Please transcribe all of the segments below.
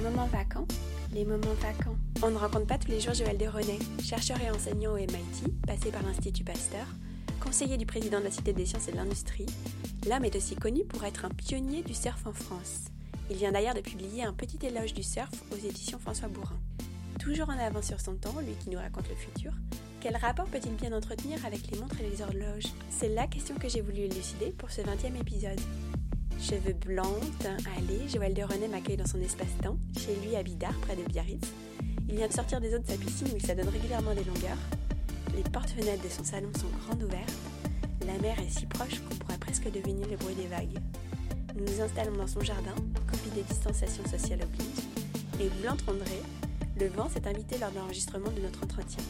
moments vacants Les moments vacants. On ne rencontre pas tous les jours Joël Desronay, chercheur et enseignant au MIT, passé par l'Institut Pasteur, conseiller du président de la Cité des sciences et de l'industrie. L'homme est aussi connu pour être un pionnier du surf en France. Il vient d'ailleurs de publier un petit éloge du surf aux éditions François Bourrin. Toujours en avant sur son temps, lui qui nous raconte le futur, quel rapport peut-il bien entretenir avec les montres et les horloges? C'est la question que j'ai voulu élucider pour ce 20e épisode. Cheveux blancs, teint allé, Joël de René m'accueille dans son espace-temps, chez lui à Bidart, près de Biarritz. Il vient de sortir des eaux de sa piscine où il s'adonne régulièrement des longueurs. Les portes-fenêtres de son salon sont grandes ouvertes. La mer est si proche qu'on pourrait presque deviner le bruit des vagues. Nous nous installons dans son jardin, copie des distanciations sociales oblige, et vous l'entendrez, le vent s'est invité lors de l'enregistrement de notre entretien.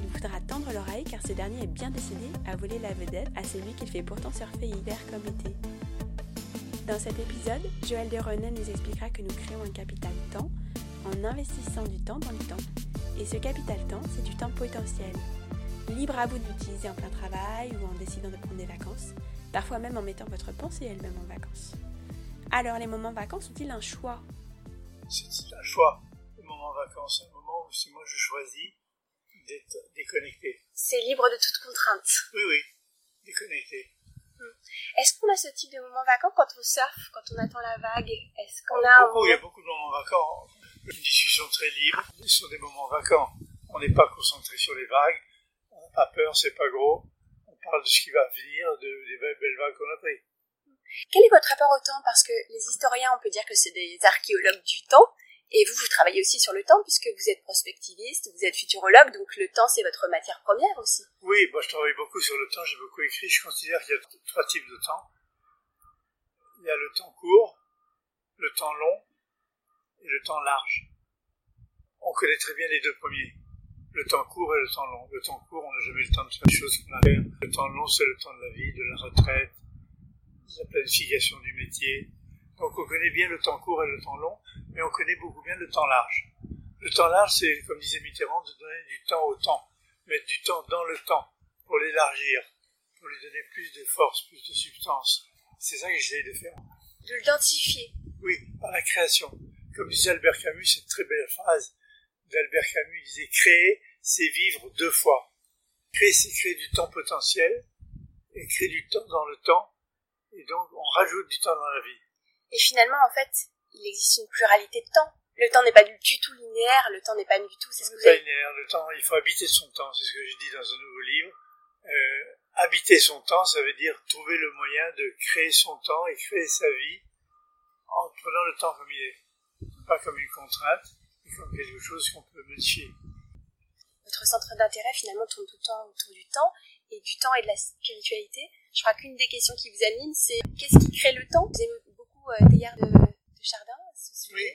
Il voudra tendre l'oreille car ce dernier est bien décidé à voler la vedette à celui qu'il fait pourtant surfer hiver comme été. Dans cet épisode, Joël de René nous expliquera que nous créons un capital temps en investissant du temps dans le temps. Et ce capital temps, c'est du temps potentiel. Libre à vous d'utiliser en plein travail ou en décidant de prendre des vacances, parfois même en mettant votre pensée elle-même en vacances. Alors, les moments vacances sont-ils un choix? C'est un choix? Les moments vacances, c'est un moment où si moi je choisis d'être déconnecté. C'est libre de toute contrainte. Oui, oui, déconnecté. Est-ce qu'on a ce type de moments vacants quand on surfe, quand on attend la vague? Est-ce qu'on a beaucoup, Il y a beaucoup de moments vacants. Une discussion très libre sur des moments vacants. On n'est pas concentré sur les vagues. On n'a pas peur, c'est pas gros. On parle de ce qui va venir, de, des belles vagues qu'on a prises. Quel est votre rapport au temps? Parce que les historiens, on peut dire que c'est des archéologues du temps. Et vous, vous travaillez aussi sur le temps puisque vous êtes prospectiviste, vous êtes futurologue, donc le temps c'est votre matière première aussi. Oui, moi je travaille beaucoup sur le temps, j'ai beaucoup écrit. Je considère qu'il y a trois types de temps. Il y a le temps court, le temps long et le temps large. On connaît très bien les deux premiers. Le temps court et le temps long. Le temps court, on n'a jamais le temps de faire les choses qu'on a à. Le temps long, c'est le temps de la vie, de la retraite, de la planification du métier. Donc on connaît bien le temps court et le temps long mais on connaît beaucoup bien le temps large. Le temps large, c'est, comme disait Mitterrand, de donner du temps au temps, mettre du temps dans le temps, pour l'élargir, pour lui donner plus de force, plus de substance. C'est ça que j'essaie de faire. De l'identifier. Oui, par la création. Comme disait Albert Camus, cette très belle phrase d'Albert Camus, il disait créer, c'est vivre deux fois. Créer, c'est créer du temps potentiel, et créer du temps dans le temps, et donc on rajoute du temps dans la vie. Et finalement, en fait, il existe une pluralité de temps. Le temps n'est pas du tout linéaire, le temps n'est pas du tout. C'est ce que vous avez... linéaire. Le temps, il faut habiter son temps. C'est ce que je dis dans un nouveau livre. Euh, habiter son temps, ça veut dire trouver le moyen de créer son temps et créer sa vie en prenant le temps comme il est, pas comme une contrainte, mais comme quelque chose qu'on peut modifier. Votre centre d'intérêt finalement tourne tout le temps autour du temps et du temps et de la spiritualité. Je crois qu'une des questions qui vous anime, c'est qu'est-ce qui crée le temps? Vous beaucoup euh, de Jardin Oui,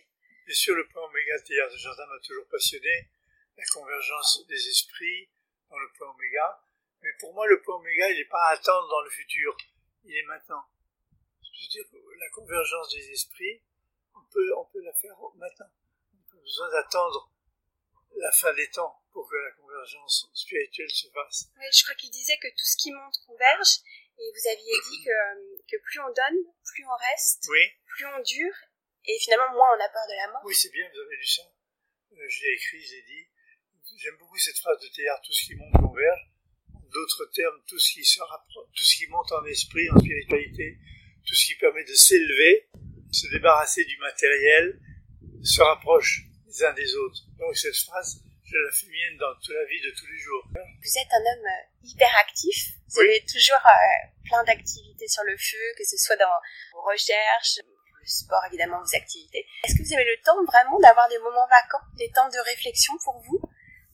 bien sûr, le point oméga théâtre de Jardin m'a toujours passionné, la convergence des esprits dans le point oméga. Mais pour moi, le point oméga, il n'est pas à attendre dans le futur, il est maintenant. Je veux dire, la convergence des esprits, on peut, on peut la faire maintenant. On n'a pas besoin d'attendre la fin des temps pour que la convergence spirituelle se fasse. Oui, je crois qu'il disait que tout ce qui monte converge, et vous aviez dit que, que plus on donne, plus on reste, oui. plus on dure, et finalement, moi, on a peur de la mort. Oui, c'est bien, vous avez lu ça. Euh, je l'ai écrit, j'ai dit. J'aime beaucoup cette phrase de Théard, tout ce qui monte converge. D'autres termes, tout ce qui se tout ce qui monte en esprit, en spiritualité, tout ce qui permet de s'élever, se débarrasser du matériel, se rapproche les uns des autres. Donc cette phrase, je la fais mienne dans toute la vie de tous les jours. Vous êtes un homme euh, hyper actif. Vous avez toujours euh, plein d'activités sur le feu, que ce soit dans vos recherches, le sport, évidemment, vos activités. Est-ce que vous avez le temps vraiment d'avoir des moments vacants, des temps de réflexion pour vous?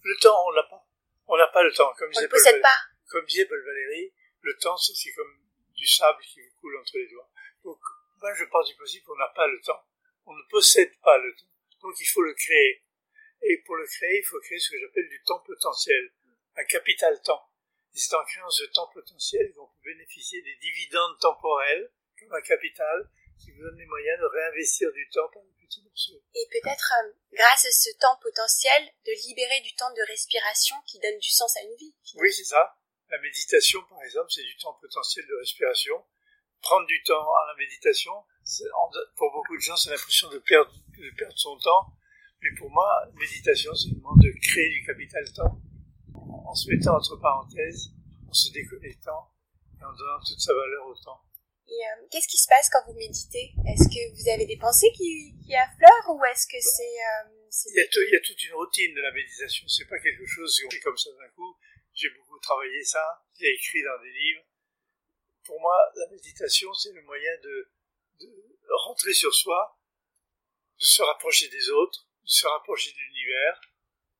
Le temps, on l'a pas. On n'a pas le temps. Comme on ne possède pas. Comme disait Paul Valéry, le temps, c'est comme du sable qui vous coule entre les doigts. Donc, moi, je pars du principe qu'on n'a pas le temps. On ne possède pas le temps. Donc, il faut le créer. Et pour le créer, il faut créer ce que j'appelle du temps potentiel, un capital temps. Et c'est en créant ce temps potentiel qu'on peut bénéficier des dividendes temporels, comme un capital, qui vous donne les moyens de réinvestir du temps par des petits morceaux. Et peut-être, euh, grâce à ce temps potentiel, de libérer du temps de respiration qui donne du sens à une vie. Oui, c'est ça. La méditation, par exemple, c'est du temps potentiel de respiration. Prendre du temps à la méditation, pour beaucoup de gens, c'est l'impression de perdre, de perdre son temps. Mais pour moi, méditation, c'est le moment de créer du capital temps en se mettant entre parenthèses, en se déconnectant et en donnant toute sa valeur au temps. Et euh, qu'est-ce qui se passe quand vous méditez? Est-ce que vous avez des pensées qui, qui affleurent ou est-ce que c'est... Euh, il, y a toute une routine de la méditation. C'est pas quelque chose qui comme ça d'un coup. J'ai beaucoup travaillé ça. J'ai écrit dans des livres. Pour moi, la méditation, c'est le moyen de, de rentrer sur soi, de se rapprocher des autres, se rapprocher de l'univers.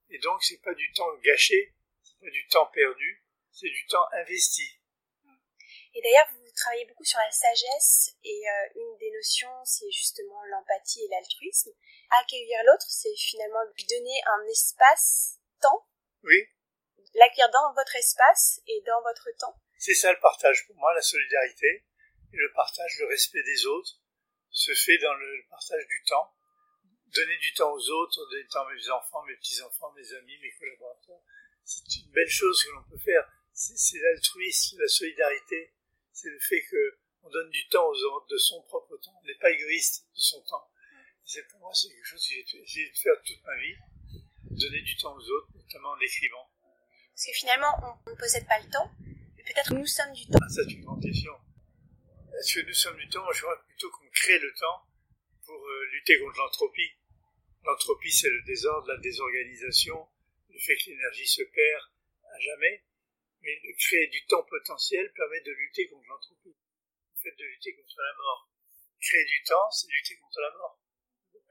Et donc, c'est pas du temps gâché, c'est pas du temps perdu, c'est du temps investi. Et d'ailleurs, vous travaillez beaucoup sur la sagesse et euh, une des notions, c'est justement l'empathie et l'altruisme. Accueillir l'autre, c'est finalement lui donner un espace-temps. Oui. L'accueillir dans votre espace et dans votre temps. C'est ça le partage pour moi, la solidarité et le partage, le respect des autres se fait dans le partage du temps. Donner du temps aux autres, donner du temps à mes enfants, mes petits-enfants, mes amis, mes collaborateurs, c'est une belle chose que l'on peut faire. C'est l'altruisme, la solidarité, c'est le fait qu'on donne du temps aux autres, de son propre temps. On n'est pas égoïste de son temps. C'est pour moi, c'est quelque chose que j'ai essayé de faire toute ma vie, donner du temps aux autres, notamment en écrivant. Parce que finalement, on ne possède pas le temps, mais peut-être nous sommes du temps. Ah, c'est une grande question. Est-ce que nous sommes du temps? Je crois plutôt qu'on crée le temps lutter contre l'entropie. L'entropie, c'est le désordre, la désorganisation, le fait que l'énergie se perd à jamais. Mais créer du temps potentiel permet de lutter contre l'entropie. Le fait de lutter contre la mort. Créer du temps, c'est lutter contre la mort.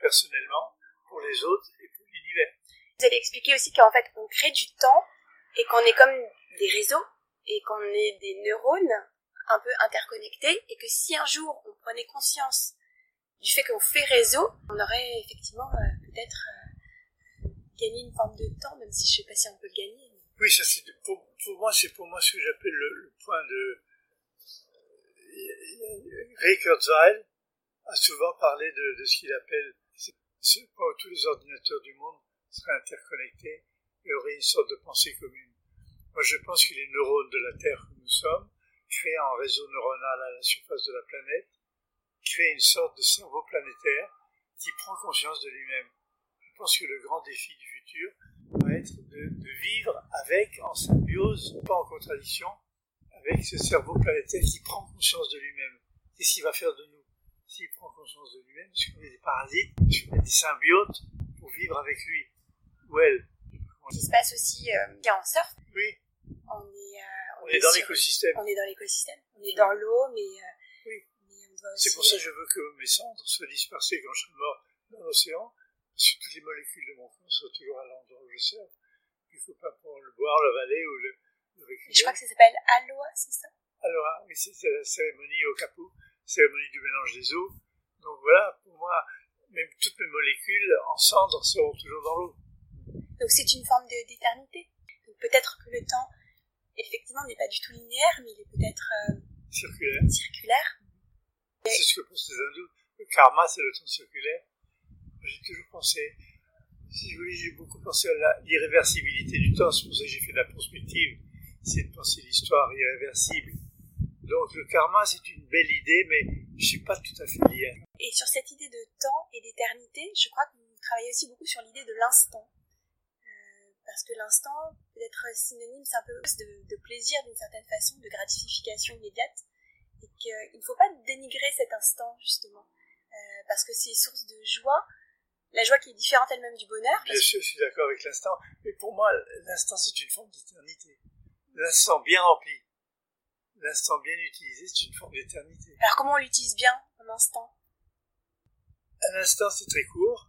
Personnellement, pour les autres et pour l'univers. Vous avez expliqué aussi qu'en fait, on crée du temps et qu'on est comme des réseaux et qu'on est des neurones un peu interconnectés et que si un jour on prenait conscience du fait qu'on fait réseau, on aurait effectivement euh, peut-être euh, gagné une forme de temps, même si je sais pas si on peut le gagner. Oui, ça c'est pour, moi c'est pour moi ce que j'appelle le, point de Ray Kurzweil a souvent parlé de, de ce qu'il appelle ce point où tous les ordinateurs du monde seraient interconnectés et auraient une sorte de pensée commune. Moi, je pense que les neurones de la Terre que nous sommes, créent un réseau neuronal à la surface de la planète, créent une sorte de cerveau planétaire qui prend conscience de lui-même. Je pense que le grand défi du futur va être de, de vivre avec, en symbiose, pas en contradiction, avec ce cerveau planétaire qui prend conscience de lui-même. Qu'est-ce qu'il va faire de nous S'il prend conscience de lui-même, est-ce qu'on est des parasites Est-ce qu'on est des symbiotes pour vivre avec lui Ou elle Ce qui se passe aussi euh, en surf. Oui. On est, euh, on, est, dans l'écosystème. On est dans l'écosystème. On est dans l'eau, mais... Euh. C'est pour ça que je veux que mes cendres soient dispersées quand je serai mort dans l'océan, parce que toutes les molécules de mon corps sont toujours à l'endroit où je sers faut pas pour le boire, le valer ou le, Je crois que ça s'appelle Aloha, c'est ça? Aloha, oui, c'est la cérémonie au capot, cérémonie du mélange des eaux. Donc voilà, pour moi, même toutes mes molécules en cendres seront toujours dans l'eau. Donc c'est une forme d'éternité. Peut-être que le temps, effectivement, n'est pas du tout linéaire, mais il est peut-être euh, circulaire. circulaire. C'est ce que pensent les hindous. Le karma, c'est le temps circulaire. J'ai toujours pensé, si vous voulez, j'ai beaucoup pensé à l'irréversibilité du temps. C'est pour ça que j'ai fait de la prospective. C'est de penser l'histoire irréversible. Donc le karma, c'est une belle idée, mais je ne suis pas tout à fait lié. Et sur cette idée de temps et d'éternité, je crois que vous travaillez aussi beaucoup sur l'idée de l'instant. Euh, parce que l'instant peut être synonyme, c'est un peu de, de plaisir d'une certaine façon, de gratification immédiate. Et qu'il ne faut pas dénigrer cet instant, justement. Euh, parce que c'est source de joie, la joie qui est différente elle-même du bonheur. Bien sûr, je suis d'accord avec l'instant, mais pour moi, l'instant, c'est une forme d'éternité. L'instant bien rempli, l'instant bien utilisé, c'est une forme d'éternité. Alors comment on l'utilise bien, un instant? Un instant, c'est très court,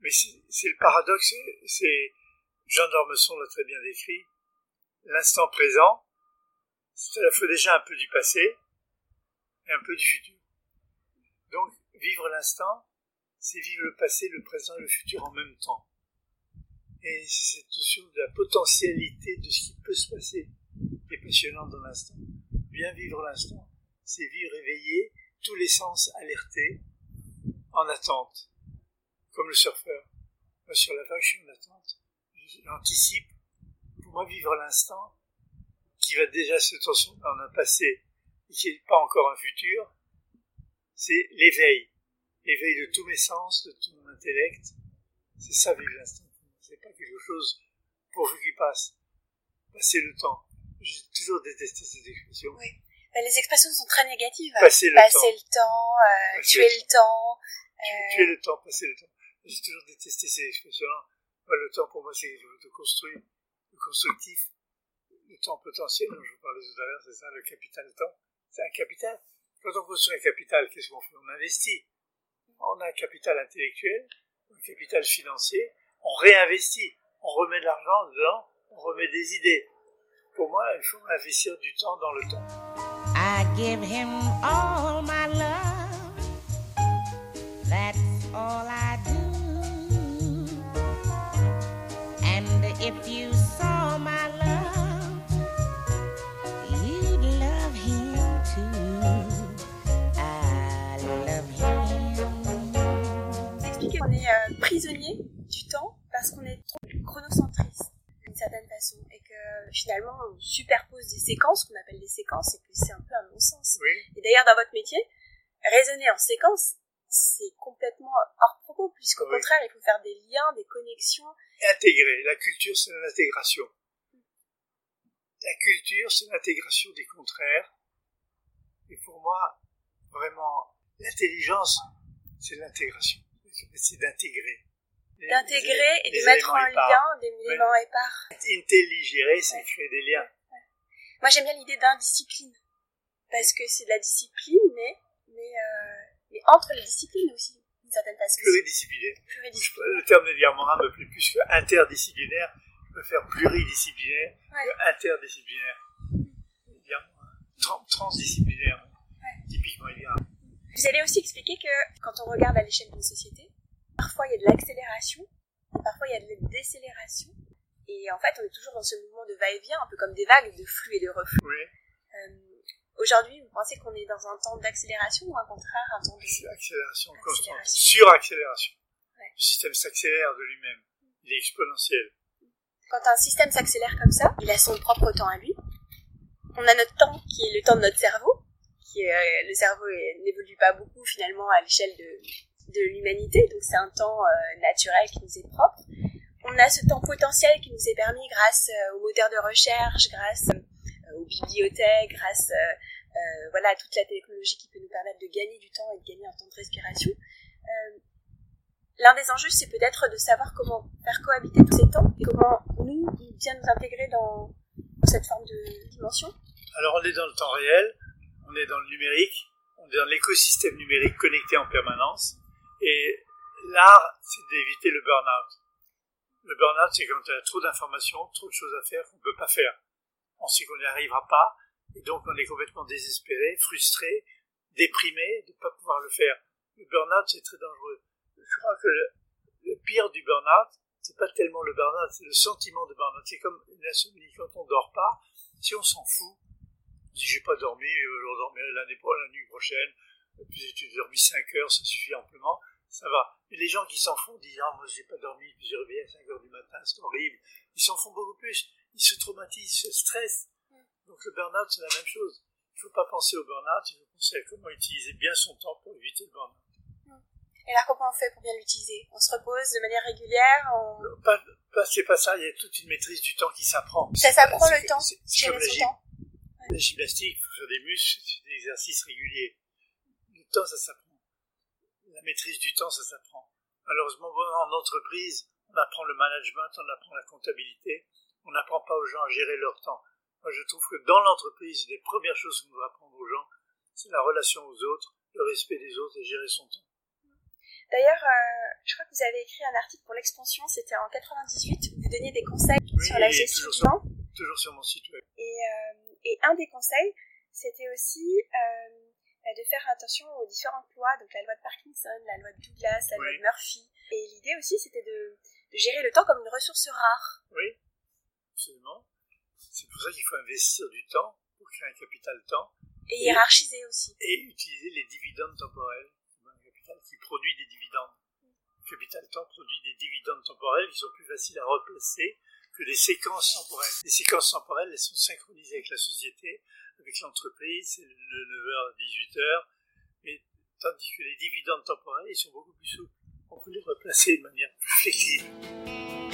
mais c'est le paradoxe, c'est Jean d'Ormesson l'a très bien décrit. L'instant présent, c'est à la fois déjà un peu du passé et un peu du futur. Donc, vivre l'instant, c'est vivre le passé, le présent et le futur en même temps. Et cette notion de la potentialité de ce qui peut se passer est passionnante dans l'instant. Bien vivre l'instant, c'est vivre éveillé, tous les sens alertés, en attente, comme le surfeur. Sur la vague, je suis en attente. J'anticipe. Pour moi, vivre l'instant, qui va déjà se transformer en un passé n'est pas encore un futur, c'est l'éveil. L'éveil de tous mes sens, de tout mon intellect. C'est ça, vivre l'instant. C'est pas quelque chose pourvu qu'il passe. Passer le temps. J'ai toujours détesté ces expressions. Oui. Ben, les expressions sont très négatives. Passer le passer temps. le temps, euh, Passer tuer le temps. euh, Tuer le temps, passer le temps. J'ai toujours détesté ces expressions-là. Moi, le temps, pour moi, c'est quelque chose de construit, de constructif. Le temps potentiel, dont je vous parlais tout à l'heure, c'est ça, le capital temps. C'est un capital. Quand on construit un capital, qu'est-ce qu'on fait? On investit. On a un capital intellectuel, un capital financier, on réinvestit. On remet de l'argent dedans, on remet des idées. Pour moi, il faut investir du temps dans le temps. I give him all prisonnier du temps parce qu'on est trop chronocentriste d'une certaine façon et que finalement on superpose des séquences qu'on appelle des séquences et que c'est un peu un non-sens. Oui, Et d'ailleurs dans votre métier, raisonner en séquence, c'est complètement hors propos puisqu'au Oui. contraire il faut faire des liens, des connexions. intégrer. La culture, c'est l'intégration. La culture, c'est l'intégration des contraires. Et pour moi, vraiment, l'intelligence, c'est l'intégration. C'est d'intégrer. D'intégrer et de mettre en lien des éléments épars. Intelligérer, c'est Ouais. créer des liens. Moi j'aime bien l'idée d'indiscipline parce que c'est de la discipline mais mais, euh, mais entre les disciplines aussi d'une certaine façon. Pluridisciplinaire. Pluridisciplinaire. Le terme de Diarmora me plaît plus que interdisciplinaire. Je préfère pluridisciplinaire Ouais. que interdisciplinaire. Transdisciplinaire. Typiquement, il y a Vous allez aussi expliquer que quand on regarde à l'échelle d'une société, parfois il y a de l'accélération, parfois il y a de la décélération. Et en fait, on est toujours dans ce mouvement de va-et-vient, un peu comme des vagues de flux et de reflux. oui, Euh, Aujourd'hui, vous pensez qu'on est dans un temps d'accélération ou au contraire un temps de... accélération constante. Accélération. Suraccélération. Ouais. Le système s'accélère de lui-même. Il est exponentiel. Quand un système s'accélère comme ça, il a son propre temps à lui. On a notre temps qui est le temps de notre cerveau, euh, le cerveau n'évolue pas beaucoup finalement à l'échelle de, l'humanité, donc c'est un temps euh, naturel qui nous est propre. On a ce temps potentiel qui nous est permis grâce euh, aux moteurs de recherche, grâce aux bibliothèques, grâce voilà, à toute la technologie qui peut nous permettre de gagner du temps et de gagner un temps de respiration. L'un des enjeux, c'est peut-être de savoir comment faire cohabiter tous ces temps et comment nous, bien nous intégrer dans cette forme de dimension. Alors on est dans le temps réel, on est dans le numérique, on est dans l'écosystème numérique connecté en permanence. Et l'art, c'est d'éviter le burn-out. Le burn-out, c'est quand y a trop d'informations, trop de choses à faire qu'on ne peut pas faire. On sait qu'on n'y arrivera pas, et donc on est complètement désespéré, frustré, déprimé de ne pas pouvoir le faire. Le burn-out, c'est très dangereux. Je crois que le, pire du burn-out, c'est pas tellement le burn-out, c'est le sentiment de burn-out. C'est comme une insomnie quand on dort pas. Si on s'en fout, on dit j'ai pas dormi, euh, je redormirai l'année pro- la nuit prochaine, et puis tu dormi 5 heures, ça suffit amplement, ça va. Mais les gens qui s'en font disent ah moi j'ai pas dormi, puis j'ai réveillé à 5 heures du matin, c'est horrible. Ils s'en font beaucoup plus, ils se traumatisent, ils se stressent. Donc le burn-out c'est la même chose. Il faut pas penser au burn-out, il faut penser à comment utiliser bien son temps pour éviter le burn-out. Et alors comment on fait pour bien l'utiliser? On se repose de manière régulière on... Pas, pas, c'est pas ça, il y a toute une maîtrise du temps qui s'apprend. Ça s'apprend le temps, gérer son temps. La gymnastique, il faut faire des muscles, c'est des exercices réguliers. Le temps, ça s'apprend. La maîtrise du temps, ça s'apprend. Malheureusement, en entreprise, on apprend le management, on apprend la comptabilité, on n'apprend pas aux gens à gérer leur temps. Moi, je trouve que dans l'entreprise, les premières choses qu'on doit apprendre aux gens, c'est la relation aux autres, le respect des autres et gérer son temps. D'ailleurs, euh, je crois que vous avez écrit un article pour l'expansion, c'était en 98, où vous donniez des conseils Oui, sur la gestion toujours du sur- temps. Toujours sur mon site web. Et, euh, et un des conseils, c'était aussi euh, bah, de faire attention aux différentes lois, donc la loi de Parkinson, la loi de Douglas, la loi de Murphy. Et l'idée aussi, c'était de, de gérer le temps comme une ressource rare. Oui, absolument. C'est pour ça qu'il faut investir du temps pour créer un capital temps Et hiérarchiser aussi. et utiliser les dividendes temporels. Un capital qui produit des dividendes. Le capital temps produit des dividendes temporels qui sont plus faciles à replacer que des séquences temporelles. Les séquences temporelles, elles sont synchronisées avec la société, avec l'entreprise, c'est le 9h, 18h, mais Tandis que les dividendes temporels, ils sont beaucoup plus souples. On peut les replacer de manière plus flexible.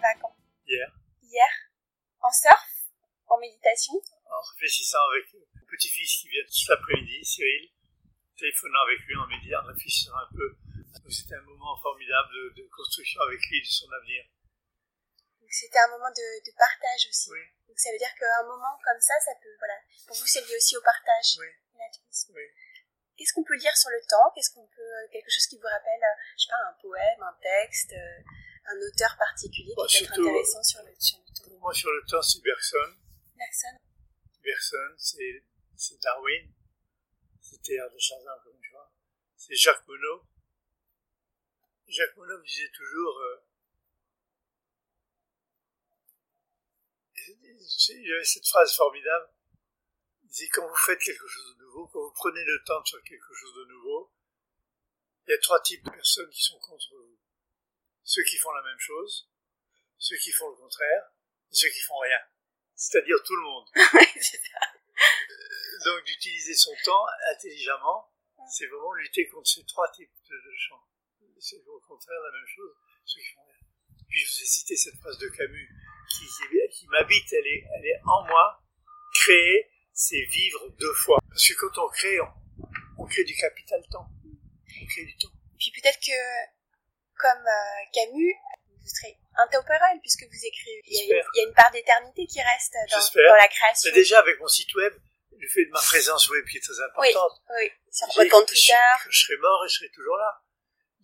Dernier moment vacant Hier, Hier En surf? En méditation? En réfléchissant avec mon petit-fils qui vient cet après-midi, Cyril, téléphonant avec lui en méditant, en réfléchissant un peu. C'était un moment formidable de, de construction avec lui de son avenir. Donc c'était un moment de, de partage aussi. Oui, Donc ça veut dire qu'un moment comme ça, ça peut, voilà. Pour vous, c'est lié aussi au partage. oui, oui. Qu'est-ce qu'on peut dire sur le temps? Qu'est-ce qu'on peut, euh, quelque chose qui vous rappelle, euh, je sais pas, un poème, un texte, euh, un auteur particulier Bon, qui peut être intéressant sur le, sur le temps Pour moi, sur le temps, c'est Bergson. Bergson Bergson, c'est c'est Darwin. C'était de Chardin, comme tu vois. C'est Jacques Monod. Jacques Monod disait toujours, euh, il y avait cette phrase formidable. Il disait, quand vous faites quelque chose de nouveau, quand vous prenez le temps de faire quelque chose de nouveau, il y a trois types de personnes qui sont contre vous. Ceux qui font la même chose, ceux qui font le contraire, et ceux qui font rien. C'est-à-dire tout le monde. Ça. Donc d'utiliser son temps intelligemment, c'est vraiment lutter contre ces trois types de, gens. C'est au contraire la même chose, ceux qui font rien. Puis je vous ai cité cette phrase de Camus qui, m'habite, elle est, elle est en moi. Créer, c'est vivre deux fois. Parce que quand on crée, on, on crée du capital temps. On crée du temps. Puis peut-être que, comme euh, Camus, vous serez intemporel puisque vous écrivez. Il y a, une, J'espère. il y a une part d'éternité qui reste dans, la création. Mais déjà avec mon site web, le fait de ma présence web qui est très importante, Oui, sur J'ai- votre compte je- Twitter. Je, serai mort et je serai toujours là.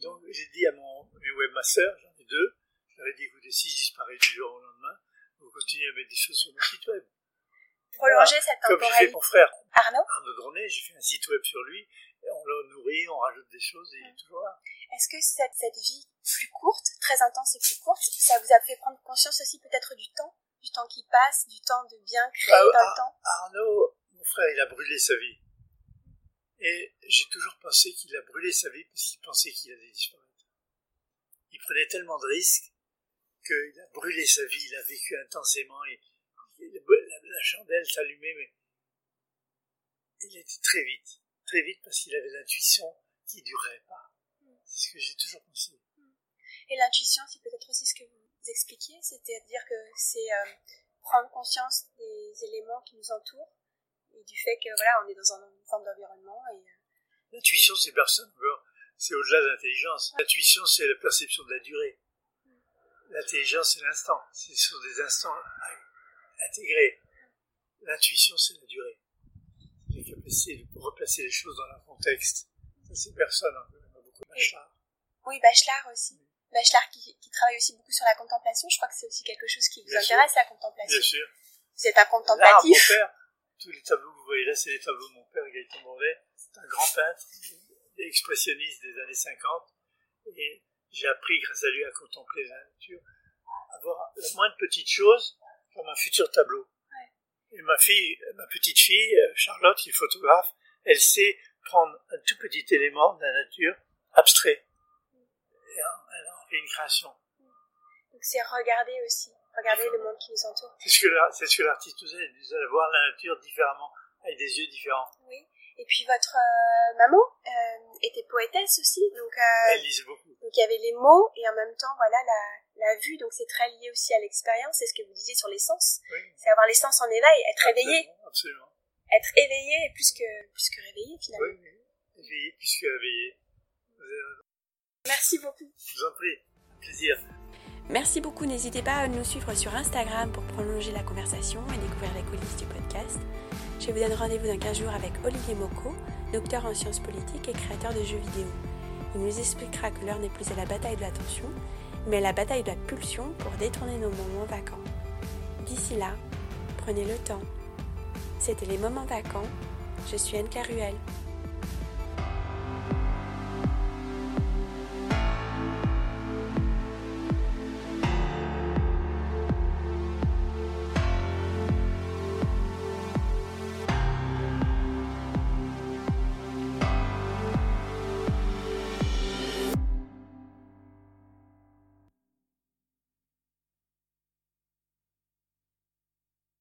Donc j'ai dit à mon, mes webmasters, j'en ai deux, je leur ai dit écoutez, si je disparais du jour au lendemain, vous continuez à mettre des choses sur mon site web. Prolonger cette Comme j'ai fait temporalité. mon frère Arnaud, Arnaud Dronet, j'ai fait un site web sur lui, et on le nourrit, on rajoute des choses et il est toujours là. est-ce que cette, cette vie plus courte, très intense et plus courte, ça vous a fait prendre conscience aussi peut-être du temps Du temps qui passe, du temps de bien créer Bah, dans le temps? Arnaud, mon frère, il a brûlé sa vie. Et j'ai toujours pensé qu'il a brûlé sa vie parce qu'il pensait qu'il allait disparaître. Il prenait tellement de risques qu'il a brûlé sa vie, il a vécu intensément, et, et la, la chandelle s'allumait, mais il était très vite, très vite parce qu'il avait l'intuition qui durerait pas. C'est ce que j'ai toujours pensé. Et l'intuition, c'est peut-être aussi ce que vous expliquiez, c'est-à-dire que c'est euh, prendre conscience des éléments qui nous entourent et du fait que voilà, on est dans un- une forme d'environnement et euh, L'intuition, c'est personne. C'est au-delà de l'intelligence. L'intuition, c'est la perception de la durée. L'intelligence, c'est l'instant. C'est sur des instants intégrés. L'intuition, c'est la durée. La capacité de replacer les choses dans leur contexte. Ça, c'est personne. a beaucoup Bachelard. oui, Bachelard aussi. Bachelard qui, qui travaille aussi beaucoup sur la contemplation. Je crois que c'est aussi quelque chose qui vous Bien sûr. intéresse, la contemplation. Bien sûr. Vous êtes un Là, mon contemplatif. père, tous les tableaux que vous voyez là, c'est les tableaux de mon père, Gaëtan Bourdet. C'est un grand peintre, expressionniste des années 50. Et j'ai appris, grâce à lui, à contempler la nature, à voir la moindre petite chose comme un futur tableau. Et ma fille, ma petite fille, euh, Charlotte, qui est photographe, elle sait prendre un tout petit élément de la nature, abstrait. Et elle en fait une création. Donc c'est regarder aussi, regarder le monde qui nous entoure. C'est ce que l'artiste faisait, il disait voir la nature différemment, avec des yeux différents. Oui. Et puis votre euh, maman euh, était poétesse aussi, donc euh, Elle lisait beaucoup. Donc il y avait les mots et en même temps voilà la, la vue, donc c'est très lié aussi à l'expérience, c'est ce que vous disiez sur les sens, Oui. c'est avoir les sens en éveil, être éveillé, Absolument, Absolument. être éveillé et plus que plus que réveillé finalement. Oui, oui. Éveillé puisque éveillé. Vous avez raison. Merci beaucoup. Je vous en prie. Plaisir. Merci beaucoup, n'hésitez pas à nous suivre sur Instagram pour prolonger la conversation et découvrir les coulisses du podcast. Je vous donne rendez-vous dans 15 jours avec Olivier Moko, docteur en sciences politiques et créateur de jeux vidéo. Il nous expliquera que l'heure n'est plus à la bataille de l'attention, mais la bataille de la pulsion pour détourner nos moments vacants. D'ici là, prenez le temps. C'était les moments vacants. Je suis Anne Caruel.